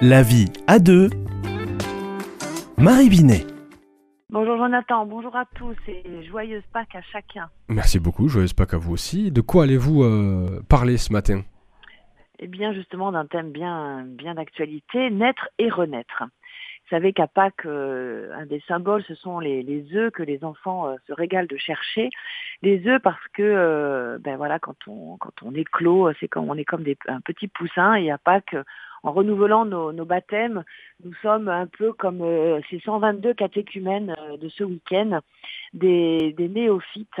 La vie à deux. Marie Binet. Bonjour Jonathan, bonjour à tous et joyeuse Pâques à chacun. Merci beaucoup, joyeuse Pâques à vous aussi. De quoi allez-vous euh, parler ce matin? Eh bien justement d'un thème bien, bien d'actualité, naître et renaître. Vous savez qu'à Pâques, euh, un des symboles, ce sont les, les œufs que les enfants euh, se régalent de chercher. Les œufs parce que, euh, ben voilà, quand on quand on éclot, c'est comme on est comme des, un petit poussin. Et à Pâques, en renouvelant nos, baptêmes, nous sommes un peu comme ces 122 catéchumènes de ce week-end, des, néophytes.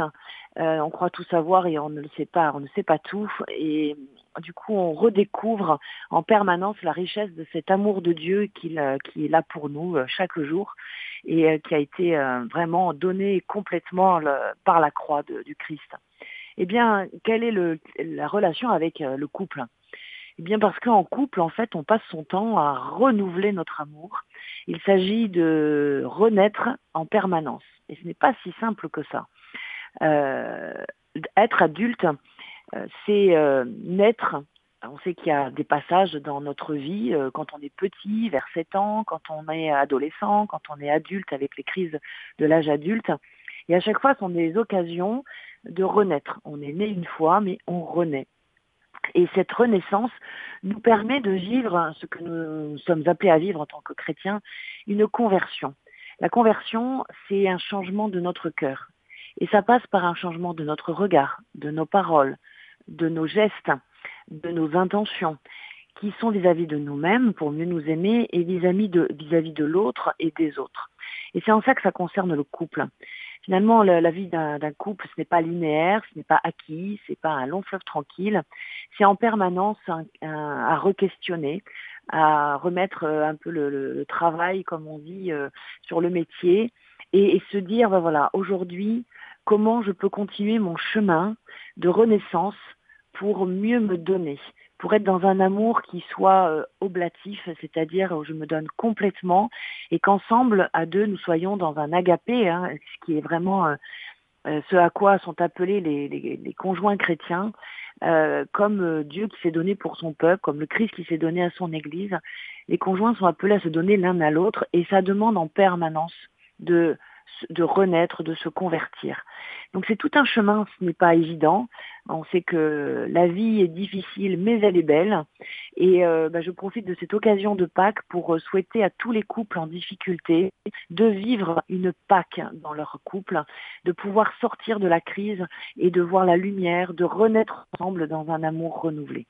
on croit tout savoir et on ne le sait pas, on ne sait pas tout. Et du coup, on redécouvre en permanence la richesse de cet amour de Dieu qui, est là pour nous euh, chaque jour et euh, qui a été euh, vraiment donné complètement par la croix du Christ. Eh bien, quelle est la relation avec le couple? Eh bien, parce qu'en couple, en fait, on passe son temps à renouveler notre amour. Il s'agit de renaître en permanence. Et ce n'est pas si simple que ça. Euh, être adulte, euh, c'est euh, naître on sait qu'il y a des passages dans notre vie, euh, quand on est petit, vers 7 ans, quand on est adolescent, quand on est adulte avec les crises de l'âge adulte. Et à chaque fois, ce sont des occasions de renaître. On est né une fois, mais on renaît. Et cette renaissance nous permet de vivre ce que nous sommes appelés à vivre en tant que chrétiens, une conversion. La conversion, c'est un changement de notre cœur. Et ça passe par un changement de notre regard, de nos paroles, de nos gestes, de nos intentions, qui sont vis-à-vis de nous-mêmes pour mieux nous aimer et vis-à-vis de, vis-à-vis de l'autre et des autres. Et c'est en ça que ça concerne le couple. Finalement, la, vie d'un, couple, ce n'est pas linéaire, ce n'est pas acquis, c'est pas un long fleuve tranquille. C'est en permanence à re-questionner, à remettre euh, un peu le, travail, comme on dit, euh, sur le métier et, se dire, ben voilà, aujourd'hui, comment je peux continuer mon chemin de renaissance pour mieux me donner, pour être dans un amour qui soit euh, oblatif, c'est-à-dire où je me donne complètement et qu'ensemble, à deux, nous soyons dans un agapé, hein, ce qui est vraiment euh, euh, ce à quoi sont appelés les, les, conjoints chrétiens, comme Dieu qui s'est donné pour son peuple, comme le Christ qui s'est donné à son Église. Les conjoints sont appelés à se donner l'un à l'autre et ça demande en permanence de de renaître, de se convertir. Donc c'est tout un chemin, ce n'est pas évident. On sait que la vie est difficile, mais elle est belle. Et euh, bah, je profite de cette occasion de Pâques pour euh, souhaiter à tous les couples en difficulté de vivre une Pâques dans leur couple, de pouvoir sortir de la crise et de voir la lumière, de renaître ensemble dans un amour renouvelé.